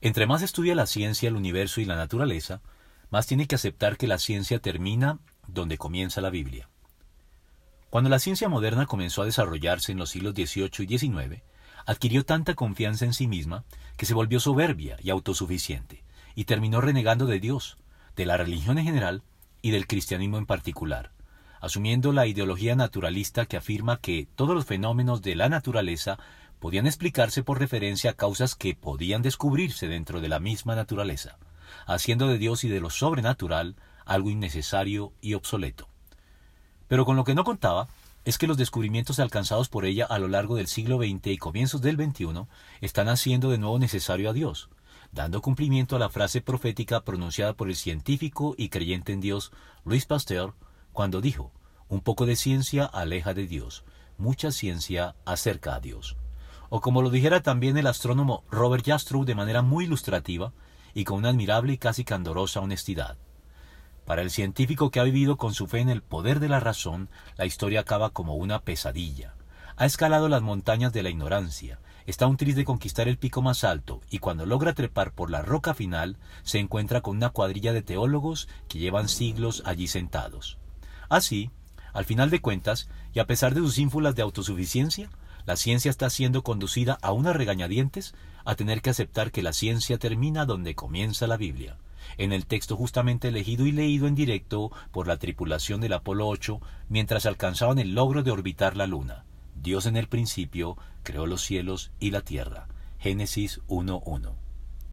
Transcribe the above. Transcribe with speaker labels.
Speaker 1: Entre más estudia la ciencia, el universo y la naturaleza, más tiene que aceptar que la ciencia termina donde comienza la Biblia. Cuando la ciencia moderna comenzó a desarrollarse en los siglos XVIII y XIX, adquirió tanta confianza en sí misma que se volvió soberbia y autosuficiente, y terminó renegando de Dios, de la religión en general y del cristianismo en particular, asumiendo la ideología naturalista que afirma que todos los fenómenos de la naturaleza podían explicarse por referencia a causas que podían descubrirse dentro de la misma naturaleza, haciendo de Dios y de lo sobrenatural algo innecesario y obsoleto. Pero con lo que no contaba es que los descubrimientos alcanzados por ella a lo largo del siglo XX y comienzos del XXI están haciendo de nuevo necesario a Dios, dando cumplimiento a la frase profética pronunciada por el científico y creyente en Dios Luis Pasteur cuando dijo, un poco de ciencia aleja de Dios, mucha ciencia acerca a Dios. O como lo dijera también el astrónomo Robert Jastrow de manera muy ilustrativa y con una admirable y casi candorosa honestidad. Para el científico que ha vivido con su fe en el poder de la razón, la historia acaba como una pesadilla. Ha escalado las montañas de la ignorancia, está un tris de conquistar el pico más alto, y cuando logra trepar por la roca final, se encuentra con una cuadrilla de teólogos que llevan siglos allí sentados. Así, al final de cuentas, y a pesar de sus ínfulas de autosuficiencia, la ciencia está siendo conducida a unas regañadientes a tener que aceptar que la ciencia termina donde comienza la Biblia en el texto justamente elegido y leído en directo por la tripulación del Apolo 8 mientras alcanzaban el logro de orbitar la Luna. Dios en el principio creó los cielos y la tierra. Génesis 1.1.